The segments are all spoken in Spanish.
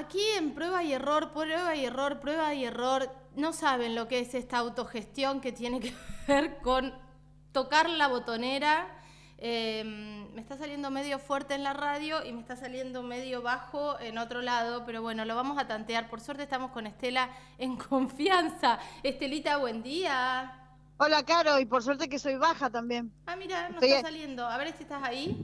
aquí en prueba y error, prueba y error, prueba y error, no saben lo que es esta autogestión que tiene que ver con tocar la botonera. Eh, me está saliendo medio fuerte en la radio y me está saliendo medio bajo en otro lado, pero bueno, lo vamos a tantear. Por suerte estamos con Estela en confianza. Estelita, buen día. Hola, Caro, y por suerte que soy baja también. Ah, mira, no Estoy está saliendo. A ver si estás ahí.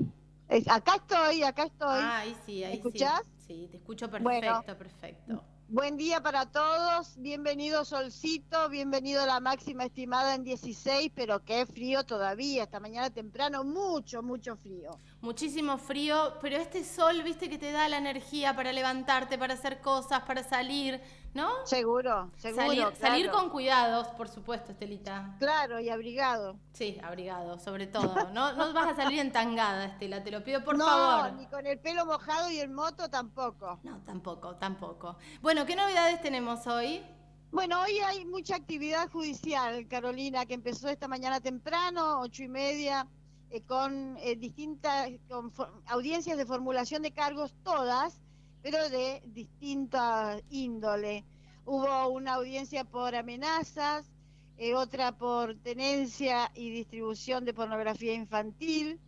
Acá estoy, acá estoy. Ah, ahí sí, ahí ¿Me escuchás? sí. Sí, te escucho perfecto, Bueno. perfecto. Buen día para todos, bienvenido Solcito, bienvenido la máxima estimada en 16, pero qué frío todavía, esta mañana temprano, mucho, mucho frío. Muchísimo frío, pero este sol, viste, que te da la energía para levantarte, para hacer cosas, para salir, ¿no? Seguro, seguro. salir, con cuidados, por supuesto, Estelita. Claro, y abrigado. Sí, abrigado, sobre todo. No, no vas a salir entangada, Estela, te lo pido por no, favor. ni con el pelo mojado y en moto tampoco. No, tampoco, tampoco. Bueno, ¿qué novedades tenemos hoy? Bueno, hoy hay mucha actividad judicial, Carolina, que empezó esta mañana temprano, ocho y media, eh, con eh, distintas con audiencias de formulación de cargos, todas, pero de distinta índole. Hubo una audiencia por amenazas, eh, otra por tenencia y distribución de pornografía infantil,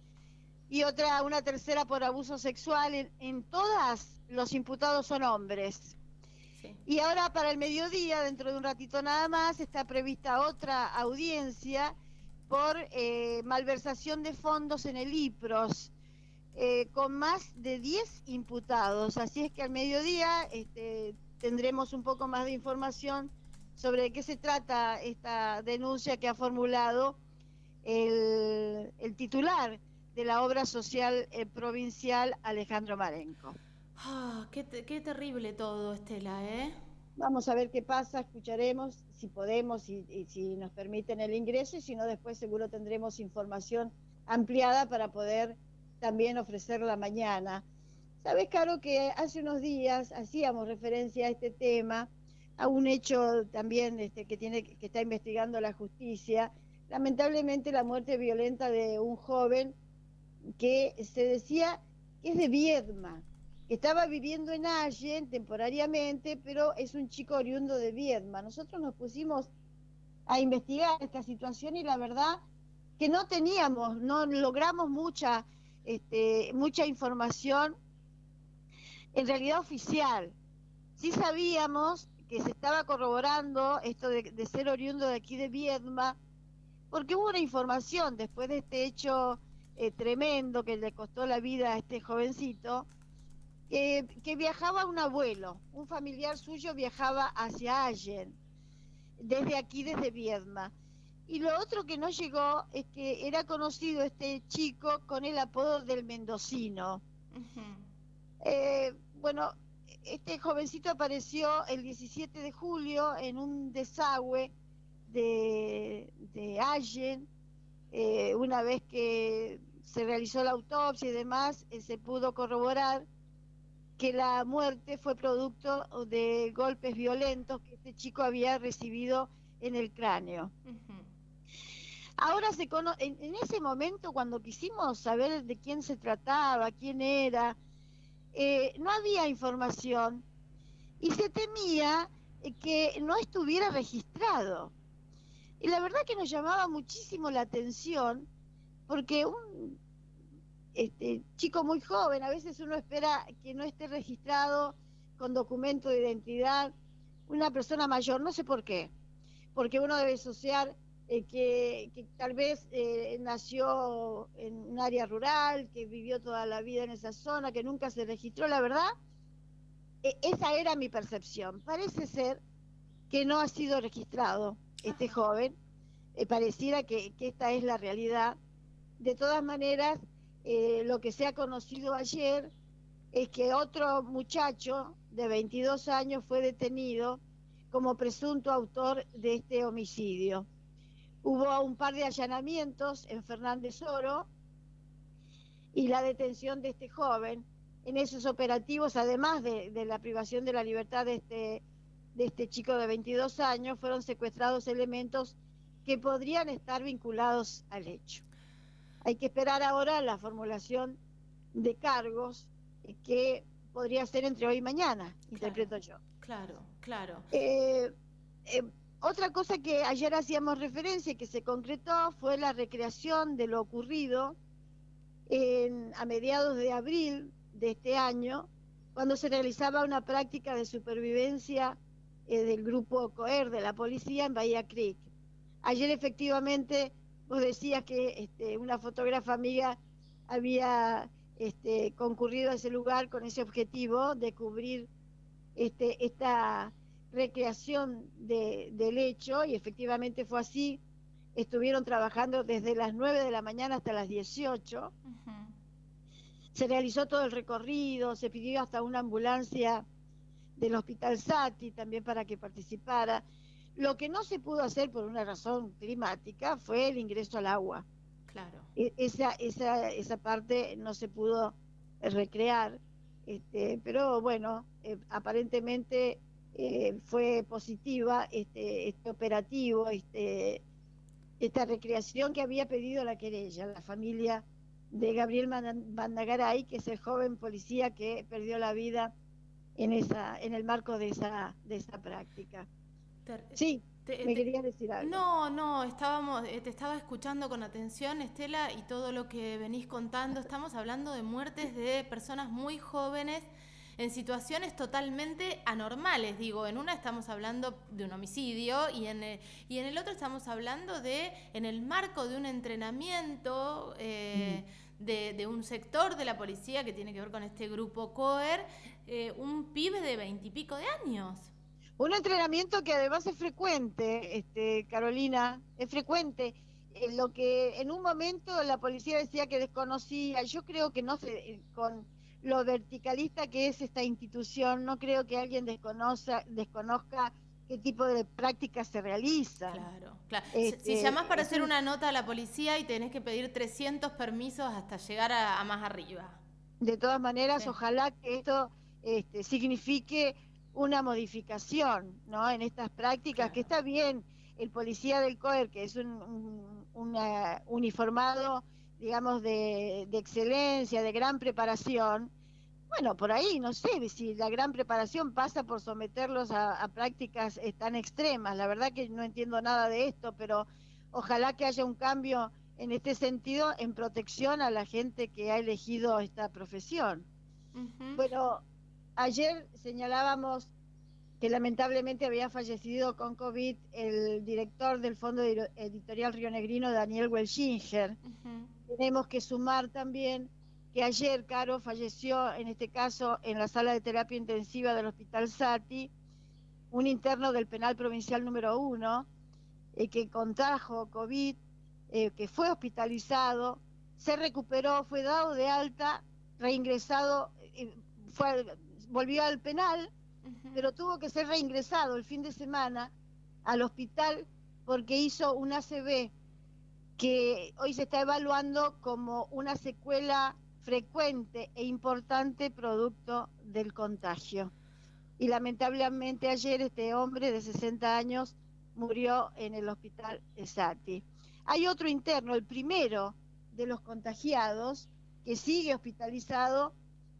y otra, una tercera por abuso sexual. En, en todas los imputados son hombres. Sí. Y ahora para el mediodía, dentro de un ratito nada más, está prevista otra audiencia por eh, malversación de fondos en el IPROS, eh, con más de 10 imputados. Así es que al mediodía este, tendremos un poco más de información sobre qué se trata esta denuncia que ha formulado el, titular de la obra social eh, provincial, Alejandro Marenco. Ah, qué, qué terrible todo, Estela, ¿eh? Vamos a ver qué pasa, escucharemos si podemos y, si nos permiten el ingreso y si no después seguro tendremos información ampliada para poder también ofrecerla mañana. Sabes, Caro, que hace unos días hacíamos referencia a este tema, a un hecho también este, que tiene que está investigando la justicia, lamentablemente la muerte violenta de un joven que se decía que es de Viedma, que estaba viviendo en Allen temporariamente, pero es un chico oriundo de Viedma. Nosotros nos pusimos a investigar esta situación y la verdad que no teníamos, no logramos mucha, este, mucha información en realidad oficial. Sí sabíamos que se estaba corroborando esto de, ser oriundo de aquí de Viedma, porque hubo una información después de este hecho eh, tremendo que le costó la vida a este jovencito, eh, que viajaba un abuelo, un familiar suyo viajaba hacia Allen, desde aquí, desde Viedma. Y lo otro que no llegó es que era conocido este chico con el apodo del mendocino. Eh, bueno, este jovencito apareció el 17 de julio en un desagüe de, de Allen. Eh, una vez que se realizó la autopsia y demás, eh, se pudo corroborar que la muerte fue producto de golpes violentos que este chico había recibido en el cráneo. Ahora se cono en, en ese momento cuando quisimos saber de quién se trataba, quién era, eh, no había información y se temía eh, que no estuviera registrado. Y la verdad que nos llamaba muchísimo la atención porque un este, chico muy joven, a veces uno espera que no esté registrado con documento de identidad, una persona mayor, no sé por qué, porque uno debe asociar eh, que, que, tal vez eh, nació en un área rural, que vivió toda la vida en esa zona, que nunca se registró, la verdad, eh, esa era mi percepción. Parece ser que no ha sido registrado este joven, pareciera que, que, esta es la realidad. De todas maneras, lo que se ha conocido ayer es que otro muchacho de 22 años fue detenido como presunto autor de este homicidio. Hubo un par de allanamientos en Fernández Oro y la detención de este joven. En esos operativos, además de, la privación de la libertad de este, de este chico de 22 años, fueron secuestrados elementos que podrían estar vinculados al hecho. Hay que esperar ahora la formulación de cargos que podría ser entre hoy y mañana, interpreto yo. Claro, claro. Eh, eh, otra cosa que ayer hacíamos referencia y que se concretó fue la recreación de lo ocurrido en, a mediados de abril de este año, cuando se realizaba una práctica de supervivencia eh, del grupo COER de la policía en Bahía Creek. Ayer efectivamente vos decías que este, una fotógrafa amiga había este, concurrido a ese lugar con ese objetivo de cubrir este, esta recreación de, del hecho y efectivamente fue así. Estuvieron trabajando desde las 9 de la mañana hasta las 18. Se realizó todo el recorrido, se pidió hasta una ambulancia del Hospital Sati también para que participara. Lo que no se pudo hacer por una razón climática fue el ingreso al agua. Claro. E, esa, esa, esa parte no se pudo recrear, este, pero bueno, eh, aparentemente eh, fue positiva este, este operativo, este, esta recreación que había pedido la querella, la familia de Gabriel Bandagaray, que es el joven policía que perdió la vida en esa, en el marco de esa, de esa práctica. Sí, me quería decir algo. No, no, estábamos, eh, te estaba escuchando con atención, Estela, y todo lo que venís contando. Estamos hablando de muertes de personas muy jóvenes en situaciones totalmente anormales. Digo, en una estamos hablando de un homicidio y en el, y en el otro estamos hablando de, en el marco de un entrenamiento eh, de, un sector de la policía que tiene que ver con este grupo COER, eh, un pibe de veintipico de años. Un entrenamiento que además es frecuente, este, Carolina, es frecuente. En lo que en un momento la policía decía que desconocía, yo creo que no se, con lo verticalista que es esta institución, no creo que alguien desconozca, desconozca qué tipo de prácticas se realizan. Claro, claro. si este, llamás para hacer una nota a la policía y tenés que pedir 300 permisos hasta llegar a, más arriba. De todas maneras, ojalá que esto este, signifique una modificación ¿no? en estas prácticas, que está bien el policía del COER, que es un, uniformado digamos, de, excelencia, de gran preparación, bueno, por ahí, no sé si la gran preparación pasa por someterlos a, prácticas eh, tan extremas. La verdad que no entiendo nada de esto, pero ojalá que haya un cambio en este sentido en protección a la gente que ha elegido esta profesión. Bueno, ayer señalábamos que lamentablemente había fallecido con COVID el director del Fondo Editorial Río Negrino, Daniel Welschinger. Tenemos que sumar también que ayer, Caro, falleció, en este caso, en la sala de terapia intensiva del Hospital Sati, un interno del penal provincial número uno, eh, que contrajo COVID, eh, que fue hospitalizado, se recuperó, fue dado de alta, reingresado, eh, fue, volvió al penal, pero tuvo que ser reingresado el fin de semana al hospital porque hizo un ACV que hoy se está evaluando como una secuela frecuente e importante producto del contagio. Y lamentablemente ayer este hombre de 60 años murió en el hospital Esati. Hay otro interno, el primero de los contagiados, que sigue hospitalizado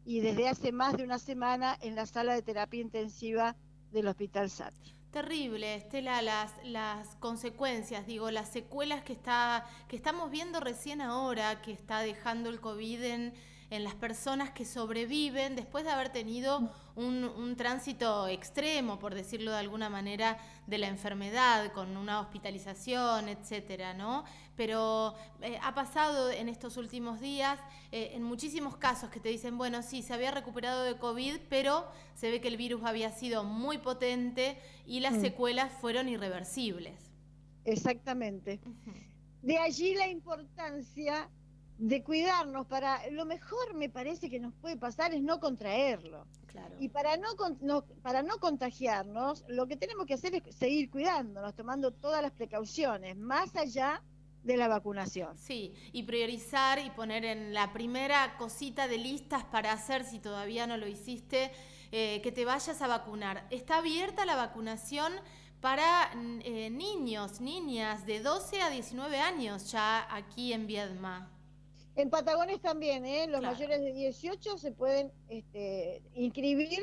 y desde hace más de una semana en la sala de terapia intensiva del Hospital Sati. Terrible, Estela, las, las consecuencias, digo, las secuelas que, está, que estamos viendo recién ahora, que está dejando el COVID en, en las personas que sobreviven después de haber tenido un, tránsito extremo, por decirlo de alguna manera, de la enfermedad, con una hospitalización, etcétera, ¿no? Pero eh, ha pasado en estos últimos días, eh, en muchísimos casos que te dicen, bueno, sí, se había recuperado de COVID, pero se ve que el virus había sido muy potente y las mm. secuelas fueron irreversibles. Exactamente. De allí la importancia de cuidarnos para lo mejor me parece que nos puede pasar es no contraerlo. Y para no, para no contagiarnos, lo que tenemos que hacer es seguir cuidándonos, tomando todas las precauciones, más allá de la vacunación. Sí, y priorizar y poner en la primera cosita de listas para hacer, si todavía no lo hiciste, eh, que te vayas a vacunar. Está abierta la vacunación para eh, niños, niñas de 12 a 19 años ya aquí en Viedma. En Patagones también, ¿eh? los mayores de 18 se pueden este, inscribir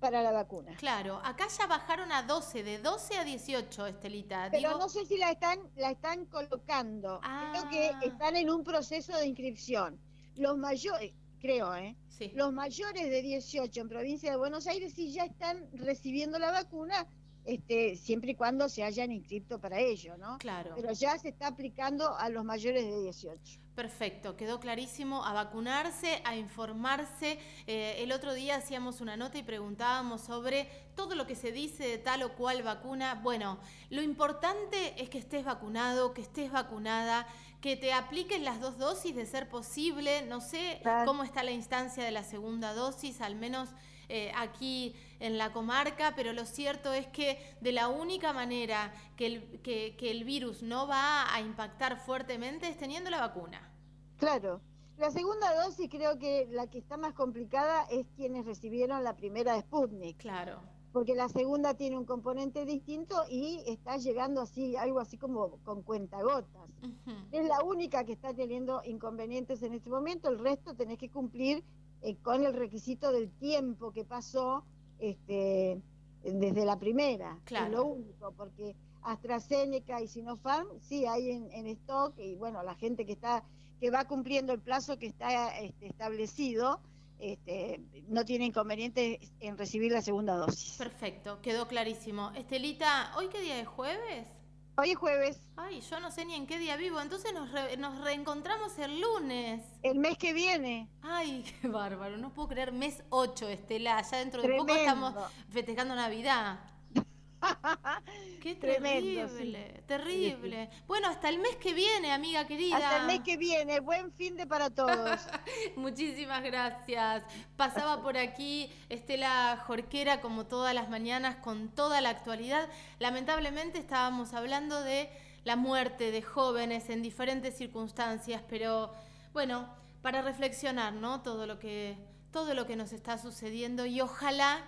para la vacuna. Claro, acá ya bajaron a 12, de 12 a 18, Estelita. Pero no sé si la están, la están colocando. Creo que ah. están en un proceso de inscripción. Los mayores, creo, ¿eh? Los mayores de 18 en provincia de Buenos Aires sí ya están recibiendo la vacuna, este, siempre y cuando se hayan inscrito para ello, ¿no? Claro. Pero ya se está aplicando a los mayores de 18. Perfecto, quedó clarísimo a vacunarse, a informarse. Eh, el otro día hacíamos una nota y preguntábamos sobre todo lo que se dice de tal o cual vacuna. Bueno, lo importante es que estés vacunado, que estés vacunada, que te apliquen las dos dosis de ser posible. No sé cómo está la instancia de la segunda dosis, al menos eh, aquí en la comarca, pero lo cierto es que de la única manera que el, que, el virus no va a impactar fuertemente es teniendo la vacuna. Claro. La segunda dosis creo que la que está más complicada es quienes recibieron la primera de Sputnik. Claro. Porque la segunda tiene un componente distinto y está llegando así, algo así como con cuentagotas. Es la única que está teniendo inconvenientes en este momento, el resto tenés que cumplir eh, con el requisito del tiempo que pasó este, desde la primera. Claro. Es lo único, porque AstraZeneca y Sinopharm sí hay en, stock y bueno, la gente que está que va cumpliendo el plazo que está este, establecido este, no tiene inconveniente en recibir la segunda dosis. Perfecto, quedó clarísimo. Estelita, ¿hoy qué día es jueves? Hoy es jueves. Ay, yo no sé ni en qué día vivo, entonces nos, nos reencontramos el lunes. El mes que viene. Ay, qué bárbaro, no puedo creer, mes 8, Estela, ya dentro de poco estamos festejando Navidad. Qué terrible, terrible. Bueno, hasta el mes que viene, amiga querida. Hasta el mes que viene, buen fin de para todos. Muchísimas gracias. Pasaba por aquí Estela Jorquera como todas las mañanas con toda la actualidad. Lamentablemente estábamos hablando de la muerte de jóvenes en diferentes circunstancias, pero bueno, para reflexionar, ¿no? Todo lo que todo lo que nos está sucediendo y ojalá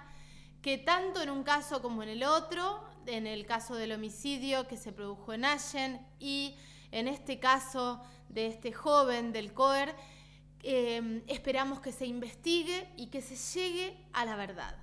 que tanto en un caso como en el otro, en el caso del homicidio que se produjo en Allen y en este caso de este joven del COER, eh, esperamos que se investigue y que se llegue a la verdad.